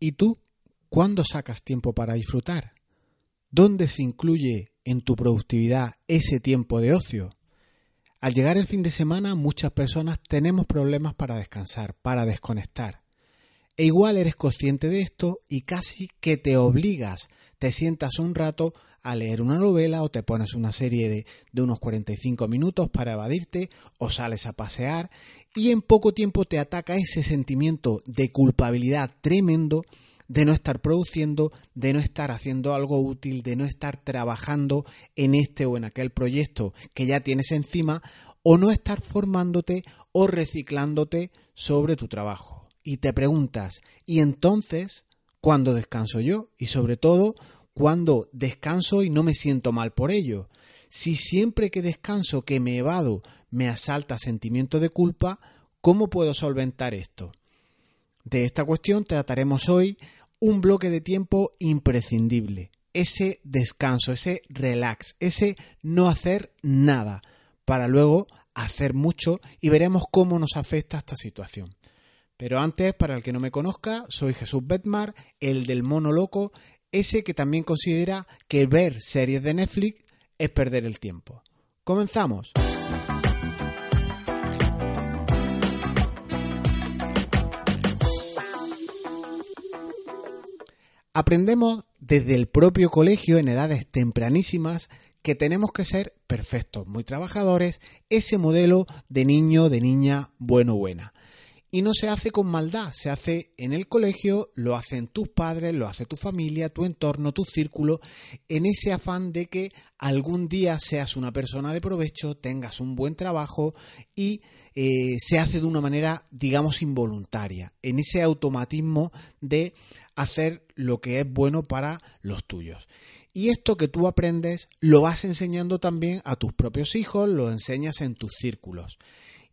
¿Y tú cuándo sacas tiempo para disfrutar? ¿Dónde se incluye en tu productividad ese tiempo de ocio? Al llegar el fin de semana muchas personas tenemos problemas para descansar, para desconectar. E igual eres consciente de esto y casi que te obligas, te sientas un rato a leer una novela o te pones una serie de, de, unos 45 minutos para evadirte o sales a pasear y en poco tiempo te ataca ese sentimiento de culpabilidad tremendo de no estar produciendo, de no estar haciendo algo útil, de no estar trabajando en este o en aquel proyecto que ya tienes encima, o no estar formándote o reciclándote sobre tu trabajo. Y te preguntas, ¿y entonces cuándo descanso yo? Y sobre todo, ¿cuándo descanso y no me siento mal por ello? Si siempre que descanso, que me evado, me asalta sentimiento de culpa, ¿cómo puedo solventar esto? De esta cuestión trataremos hoy un bloque de tiempo imprescindible, ese descanso, ese relax, ese no hacer nada, para luego hacer mucho y veremos cómo nos afecta esta situación. Pero antes, para el que no me conozca, soy Jesús Betmar, el del mono loco, ese que también considera que ver series de Netflix es perder el tiempo. Comenzamos. Aprendemos desde el propio colegio en edades tempranísimas que tenemos que ser perfectos, muy trabajadores, ese modelo de niño, de niña, bueno, buena. Y no se hace con maldad, se hace en el colegio, lo hacen tus padres, lo hace tu familia, tu entorno, tu círculo, en ese afán de que algún día seas una persona de provecho, tengas un buen trabajo y eh, se hace de una manera, digamos, involuntaria, en ese automatismo de hacer lo que es bueno para los tuyos. Y esto que tú aprendes lo vas enseñando también a tus propios hijos, lo enseñas en tus círculos.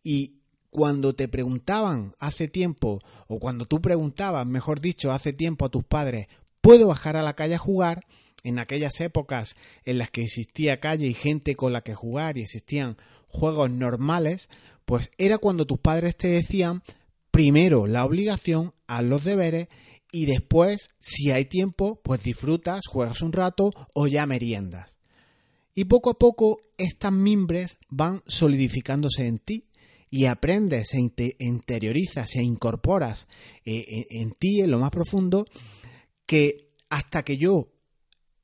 Y cuando te preguntaban hace tiempo, o cuando tú preguntabas, mejor dicho, hace tiempo a tus padres, ¿puedo bajar a la calle a jugar? En aquellas épocas en las que existía calle y gente con la que jugar y existían juegos normales, pues era cuando tus padres te decían primero la obligación, a los deberes y después, si hay tiempo, pues disfrutas, juegas un rato o ya meriendas. Y poco a poco estas mimbres van solidificándose en ti y aprendes, e interiorizas e incorporas eh, eh, en ti, en lo más profundo, que hasta que yo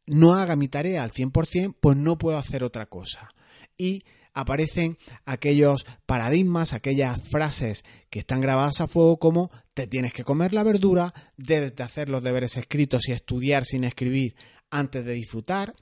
no haga mi tarea al 100%, pues no puedo hacer otra cosa. Y aparecen aquellos paradigmas, aquellas frases que están grabadas a fuego como te tienes que comer la verdura, debes de hacer los deberes escritos y estudiar sin escribir antes de disfrutar,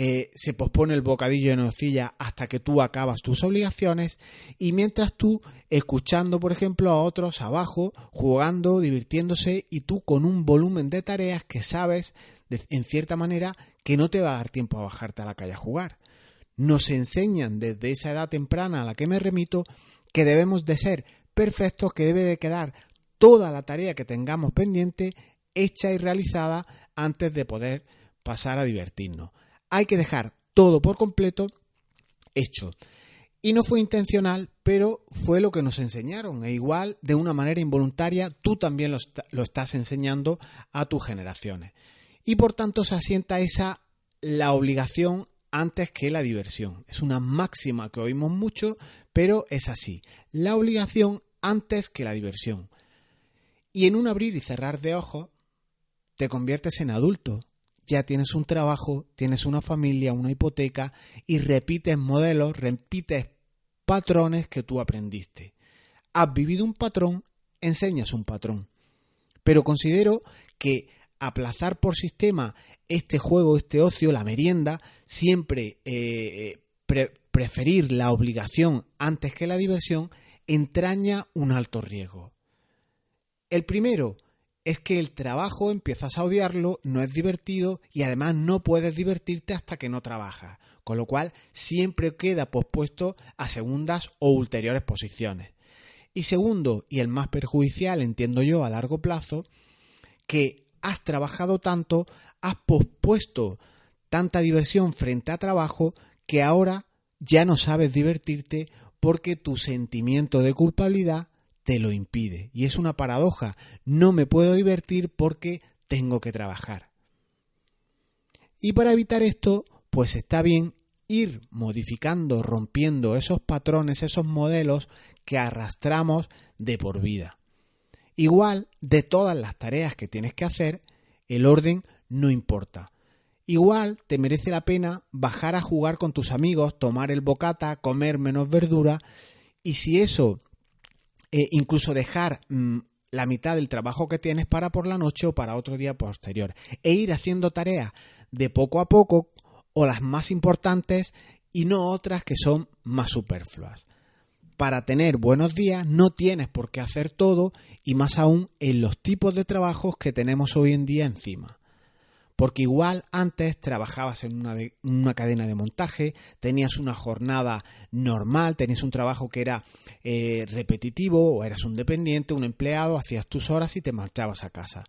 eh, se pospone el bocadillo de nocilla hasta que tú acabas tus obligaciones y mientras tú escuchando por ejemplo a otros abajo jugando, divirtiéndose y tú con un volumen de tareas que sabes en cierta manera que no te va a dar tiempo a bajarte a la calle a jugar nos enseñan desde esa edad temprana a la que me remito que debemos de ser perfectos, que debe de quedar toda la tarea que tengamos pendiente hecha y realizada antes de poder pasar a divertirnos. Hay que dejar todo por completo hecho. Y no fue intencional, pero fue lo que nos enseñaron. E igual, de una manera involuntaria, tú también lo, lo estás enseñando a tus generaciones. Y por tanto se asienta esa la obligación antes que la diversión. Es una máxima que oímos mucho, pero es así. La obligación antes que la diversión. Y en un abrir y cerrar de ojos, te conviertes en adulto. Ya tienes un trabajo, tienes una familia, una hipoteca y repites modelos, repites patrones que tú aprendiste. Has vivido un patrón, enseñas un patrón. Pero considero que aplazar por sistema este juego, este ocio, la merienda, siempre eh, preferir la obligación antes que la diversión, entraña un alto riesgo. El primero es que el trabajo empiezas a odiarlo, no es divertido y además no puedes divertirte hasta que no trabajas, con lo cual siempre queda pospuesto a segundas o ulteriores posiciones. Y segundo, y el más perjudicial, entiendo yo, a largo plazo, que has trabajado tanto has pospuesto tanta diversión frente a trabajo que ahora ya no sabes divertirte porque tu sentimiento de culpabilidad te lo impide. Y es una paradoja. No me puedo divertir porque tengo que trabajar. Y para evitar esto, pues está bien ir modificando, rompiendo esos patrones, esos modelos que arrastramos de por vida. Igual, de todas las tareas que tienes que hacer, el orden no importa. Igual te merece la pena bajar a jugar con tus amigos, tomar el bocata, comer menos verdura y si eso, eh, incluso dejar mm, la mitad del trabajo que tienes para por la noche o para otro día posterior e ir haciendo tareas de poco a poco o las más importantes y no otras que son más superfluas. Para tener buenos días no tienes por qué hacer todo y más aún en los tipos de trabajos que tenemos hoy en día encima. Porque igual antes trabajabas en una, cadena de montaje, tenías una jornada normal, tenías un trabajo que era eh, repetitivo o eras un dependiente, un empleado, hacías tus horas y te marchabas a casa.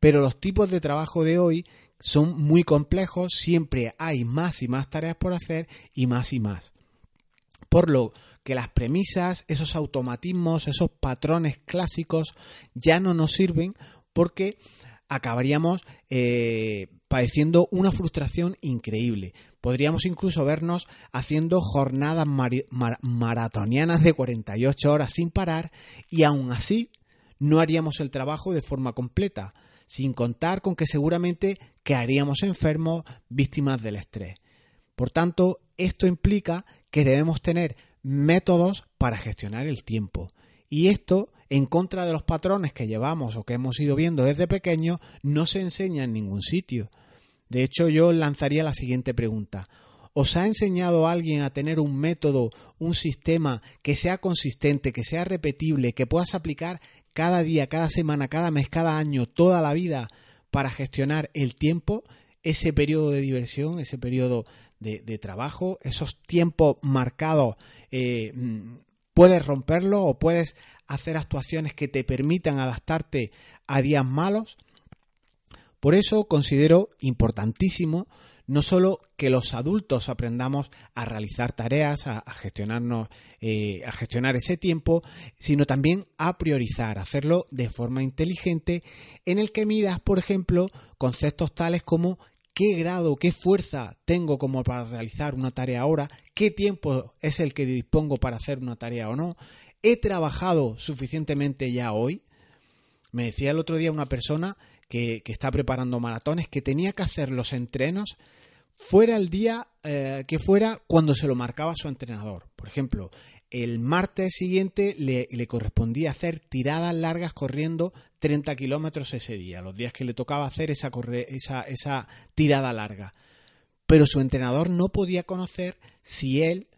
Pero los tipos de trabajo de hoy son muy complejos, siempre hay más y más tareas por hacer y más y más. Por lo que las premisas, esos automatismos, esos patrones clásicos ya no nos sirven porque acabaríamos eh, padeciendo una frustración increíble. Podríamos incluso vernos haciendo jornadas maratonianas de 48 horas sin parar y aún así no haríamos el trabajo de forma completa sin contar con que seguramente quedaríamos enfermos víctimas del estrés. Por tanto, esto implica que debemos tener métodos para gestionar el tiempo. Y esto, en contra de los patrones que llevamos o que hemos ido viendo desde pequeños, no se enseña en ningún sitio. De hecho, yo lanzaría la siguiente pregunta. ¿Os ha enseñado alguien a tener un método, un sistema que sea consistente, que sea repetible, que puedas aplicar cada día, cada semana, cada mes, cada año, toda la vida para gestionar el tiempo, ese periodo de diversión, ese periodo de, trabajo, esos tiempos marcados, eh, mm, puedes romperlo o puedes hacer actuaciones que te permitan adaptarte a días malos. Por eso considero importantísimo no solo que los adultos aprendamos a realizar tareas, a, gestionarnos, eh, a gestionar ese tiempo, sino también a priorizar, hacerlo de forma inteligente, en el que midas, por ejemplo, conceptos tales como qué grado, qué fuerza tengo como para realizar una tarea ahora, qué tiempo es el que dispongo para hacer una tarea o no, he trabajado suficientemente ya hoy. Me decía el otro día una persona que, está preparando maratones, que tenía que hacer los entrenos fuera el día eh, que fuera cuando se lo marcaba su entrenador. Por ejemplo, el martes siguiente le, correspondía hacer tiradas largas corriendo 30 kilómetros ese día, los días que le tocaba hacer esa, esa, esa tirada larga. Pero su entrenador no podía conocer si él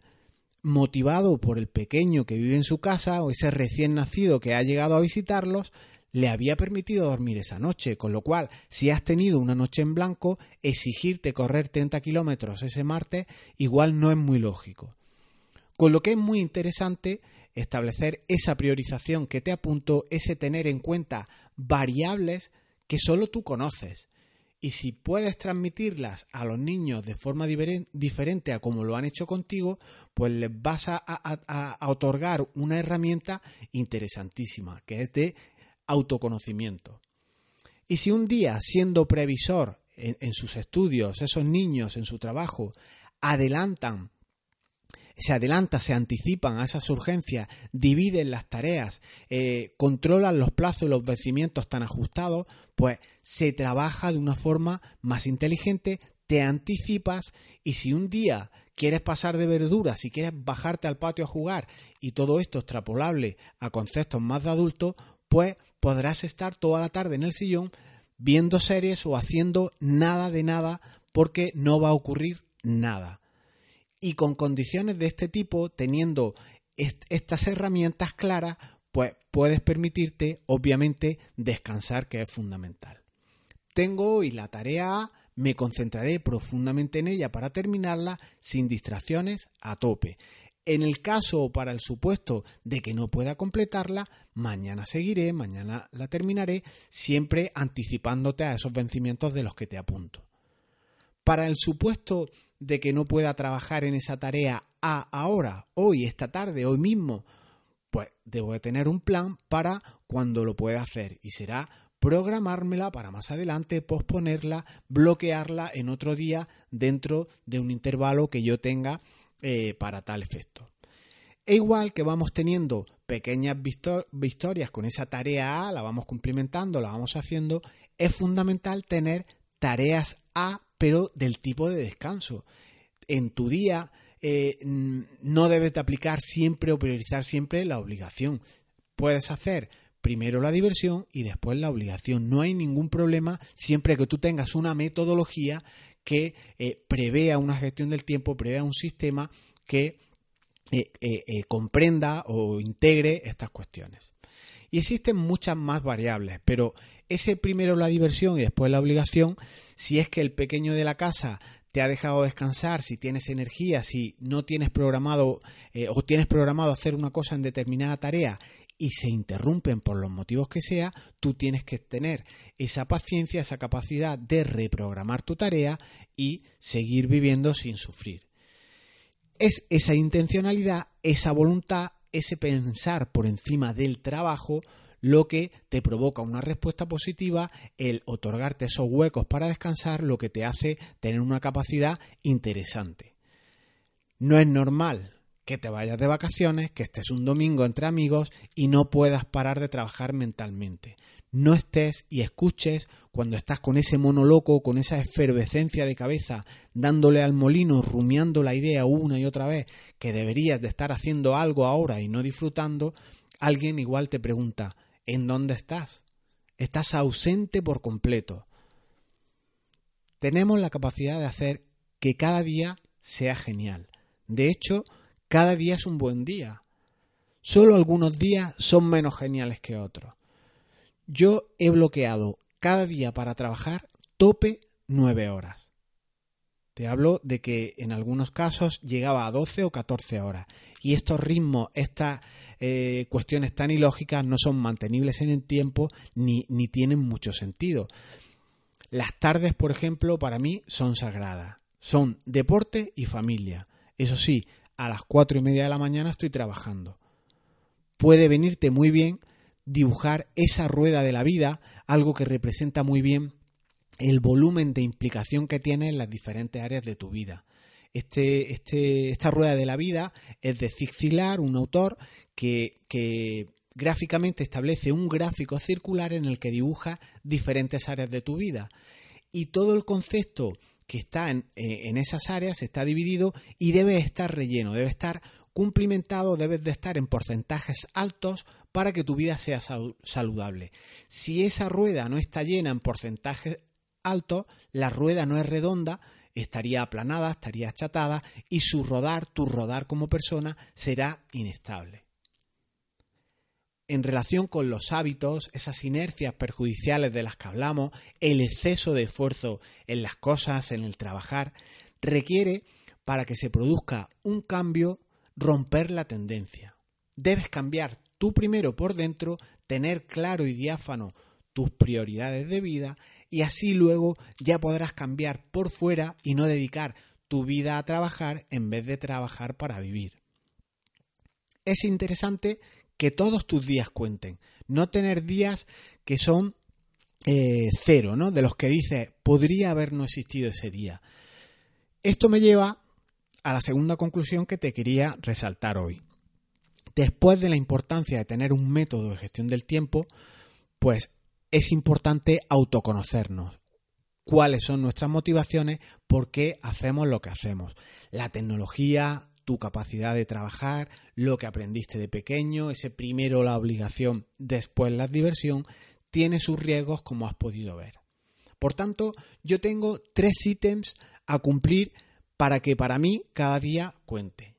motivado por el pequeño que vive en su casa o ese recién nacido que ha llegado a visitarlos, le había permitido dormir esa noche, con lo cual, si has tenido una noche en blanco, exigirte correr 30 kilómetros ese martes igual no es muy lógico. Con lo que es muy interesante establecer esa priorización que te apunto, ese tener en cuenta variables que solo tú conoces. Y si puedes transmitirlas a los niños de forma diferente a como lo han hecho contigo, pues les vas a otorgar una herramienta interesantísima, que es de autoconocimiento. Y si un día, siendo previsor en, sus estudios, esos niños en su trabajo, adelantan, se adelantan, se anticipan a esas urgencias, dividen las tareas, eh, controlan los plazos y los vencimientos tan ajustados, pues se trabaja de una forma más inteligente, te anticipas y si un día quieres pasar de verduras, si quieres bajarte al patio a jugar y todo esto extrapolable a conceptos más de adultos, pues podrás estar toda la tarde en el sillón viendo series o haciendo nada de nada porque no va a ocurrir nada. Y con condiciones de este tipo, teniendo estas herramientas claras, pues puedes permitirte, obviamente, descansar, que es fundamental. Tengo hoy la tarea me concentraré profundamente en ella para terminarla sin distracciones a tope. En el caso o para el supuesto de que no pueda completarla, mañana seguiré, mañana la terminaré, siempre anticipándote a esos vencimientos de los que te apunto. Para el supuesto de que no pueda trabajar en esa tarea a ahora, hoy, esta tarde, hoy mismo, Pues debo de tener un plan para cuando lo pueda hacer y será programármela para más adelante, posponerla, bloquearla en otro día dentro de un intervalo que yo tenga eh, para tal efecto. E igual que vamos teniendo pequeñas victorias con esa tarea A, la vamos cumplimentando, la vamos haciendo, es fundamental tener tareas A, pero del tipo de descanso. En tu día eh, no debes de aplicar siempre o priorizar siempre la obligación. Puedes hacer primero la diversión y después la obligación. No hay ningún problema siempre que tú tengas una metodología que eh, prevea una gestión del tiempo, prevea un sistema que eh, comprenda o integre estas cuestiones. Y existen muchas más variables, pero ese primero la diversión y después la obligación, si es que el pequeño de la casa te ha dejado descansar, si tienes energía, si no tienes programado eh, o tienes programado hacer una cosa en determinada tarea y se interrumpen por los motivos que sea, tú tienes que tener esa paciencia, esa capacidad de reprogramar tu tarea y seguir viviendo sin sufrir. Es esa intencionalidad, esa voluntad, ese pensar por encima del trabajo lo que te provoca una respuesta positiva, el otorgarte esos huecos para descansar, lo que te hace tener una capacidad interesante. No es normal que te vayas de vacaciones, que estés un domingo entre amigos y no puedas parar de trabajar mentalmente no estés y escuches cuando estás con ese mono loco, con esa efervescencia de cabeza, dándole al molino, rumiando la idea una y otra vez que deberías de estar haciendo algo ahora y no disfrutando, alguien igual te pregunta, ¿en dónde estás? Estás ausente por completo. Tenemos la capacidad de hacer que cada día sea genial. De hecho, cada día es un buen día. Solo algunos días son menos geniales que otros. Yo he bloqueado cada día para trabajar tope nueve horas. Te hablo de que en algunos casos llegaba a 12 o 14 horas. Y estos ritmos, estas eh, cuestiones tan ilógicas no son mantenibles en el tiempo ni, ni tienen mucho sentido. Las tardes, por ejemplo, para mí son sagradas. Son deporte y familia. Eso sí, a las cuatro y media de la mañana estoy trabajando. Puede venirte muy bien dibujar esa rueda de la vida, algo que representa muy bien el volumen de implicación que tiene en las diferentes áreas de tu vida. Este, este, esta rueda de la vida es de Zig Ziglar, un autor que, gráficamente establece un gráfico circular en el que dibuja diferentes áreas de tu vida. Y todo el concepto que está en, eh, en, esas áreas está dividido y debe estar relleno, debe estar cumplimentado, debe de estar en porcentajes altos para que tu vida sea saludable. Si esa rueda no está llena en porcentaje alto, la rueda no es redonda, estaría aplanada, estaría achatada y su rodar, tu rodar como persona, será inestable. En relación con los hábitos, esas inercias perjudiciales de las que hablamos, el exceso de esfuerzo en las cosas, en el trabajar, requiere, para que se produzca un cambio, romper la tendencia. Debes cambiar tú primero por dentro, tener claro y diáfano tus prioridades de vida y así luego ya podrás cambiar por fuera y no dedicar tu vida a trabajar en vez de trabajar para vivir. Es interesante que todos tus días cuenten, no tener días que son eh, cero, ¿no? De los que dices, podría haber no existido ese día. Esto me lleva a la segunda conclusión que te quería resaltar hoy. Después de la importancia de tener un método de gestión del tiempo, pues es importante autoconocernos. ¿Cuáles son nuestras motivaciones? ¿Por qué hacemos lo que hacemos? La tecnología, tu capacidad de trabajar, lo que aprendiste de pequeño, ese primero la obligación, después la diversión, tiene sus riesgos como has podido ver. Por tanto, yo tengo tres ítems a cumplir para que para mí cada día cuente.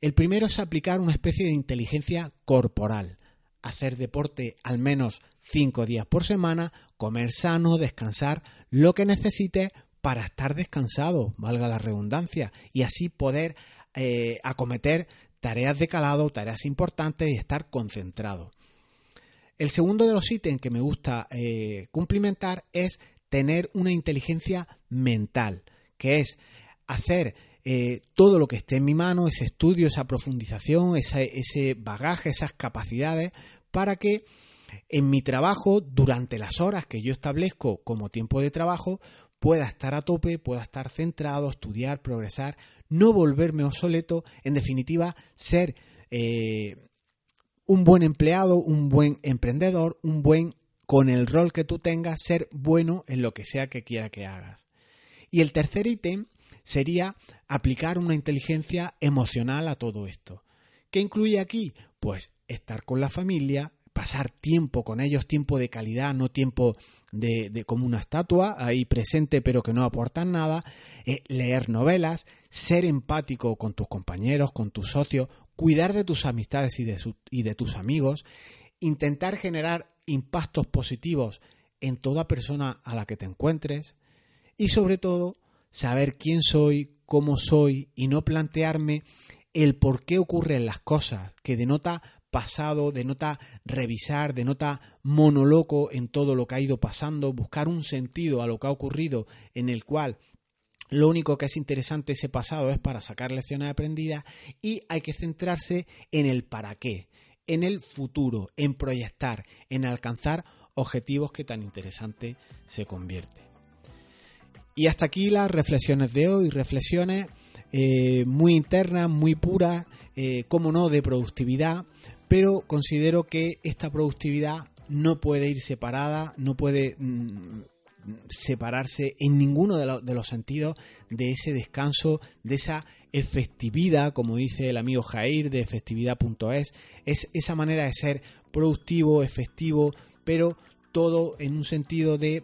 El primero es aplicar una especie de inteligencia corporal, hacer deporte al menos cinco días por semana, comer sano, descansar, lo que necesites para estar descansado, valga la redundancia, y así poder eh, acometer tareas de calado, tareas importantes y estar concentrado. El segundo de los ítems que me gusta eh, cumplimentar es tener una inteligencia mental, que es hacer eh, todo lo que esté en mi mano, ese estudio, esa profundización, ese bagaje, esas capacidades, para que en mi trabajo, durante las horas que yo establezco como tiempo de trabajo, pueda estar a tope, pueda estar centrado, estudiar, progresar, no volverme obsoleto, en definitiva, ser eh, un buen empleado, un buen emprendedor, un buen, con el rol que tú tengas, ser bueno en lo que sea que quiera que hagas. Y el tercer ítem sería aplicar una inteligencia emocional a todo esto. ¿Qué incluye aquí? Pues estar con la familia, pasar tiempo con ellos, tiempo de calidad, no tiempo de, como una estatua ahí presente pero que no aportan nada, eh, leer novelas, ser empático con tus compañeros, con tus socios, cuidar de tus amistades y de, y de tus amigos, intentar generar impactos positivos en toda persona a la que te encuentres y sobre todo saber quién soy, cómo soy y no plantearme el por qué ocurren las cosas, que denota pasado, denota revisar, denota monoloco en todo lo que ha ido pasando, buscar un sentido a lo que ha ocurrido en el cual lo único que es interesante ese pasado es para sacar lecciones aprendidas y hay que centrarse en el para qué, en el futuro, en proyectar, en alcanzar objetivos que tan interesante se convierte. Y hasta aquí las reflexiones de hoy, reflexiones eh, muy internas, muy puras, eh, como no, de productividad, pero considero que esta productividad no puede ir separada, no puede mm, separarse en ninguno de, los sentidos de ese descanso, de esa efectividad, como dice el amigo Jair de efectividad.es, es esa manera de ser productivo, efectivo, pero todo en un sentido de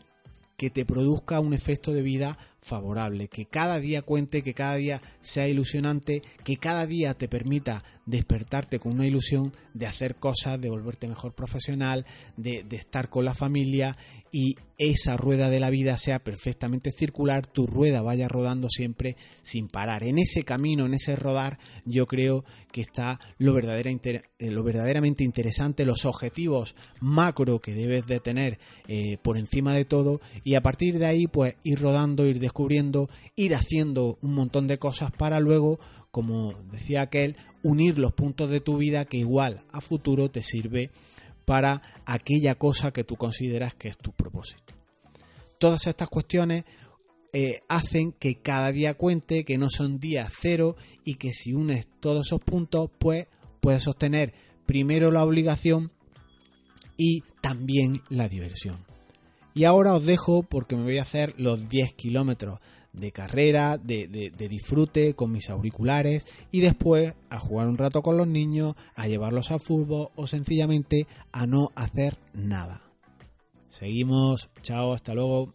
que te produzca un efecto de vida favorable, que cada día cuente, que cada día sea ilusionante, que cada día te permita despertarte con una ilusión de hacer cosas, de volverte mejor profesional, de, estar con la familia y esa rueda de la vida sea perfectamente circular, tu rueda vaya rodando siempre sin parar. En ese camino, en ese rodar, yo creo que está lo, eh, lo verdaderamente interesante, los objetivos macro que debes de tener eh, por encima de todo y a partir de ahí pues ir rodando, ir descubriendo, ir haciendo un montón de cosas para luego, como decía aquel, unir los puntos de tu vida que igual a futuro te sirve para aquella cosa que tú consideras que es tu propósito. Todas estas cuestiones eh, hacen que cada día cuente, que no son días cero y que si unes todos esos puntos, pues puedes sostener primero la obligación y también la diversión. Y ahora os dejo porque me voy a hacer los 10 kilómetros de carrera, de, de, disfrute con mis auriculares y después a jugar un rato con los niños, a llevarlos al fútbol o sencillamente a no hacer nada. Seguimos, chao, hasta luego.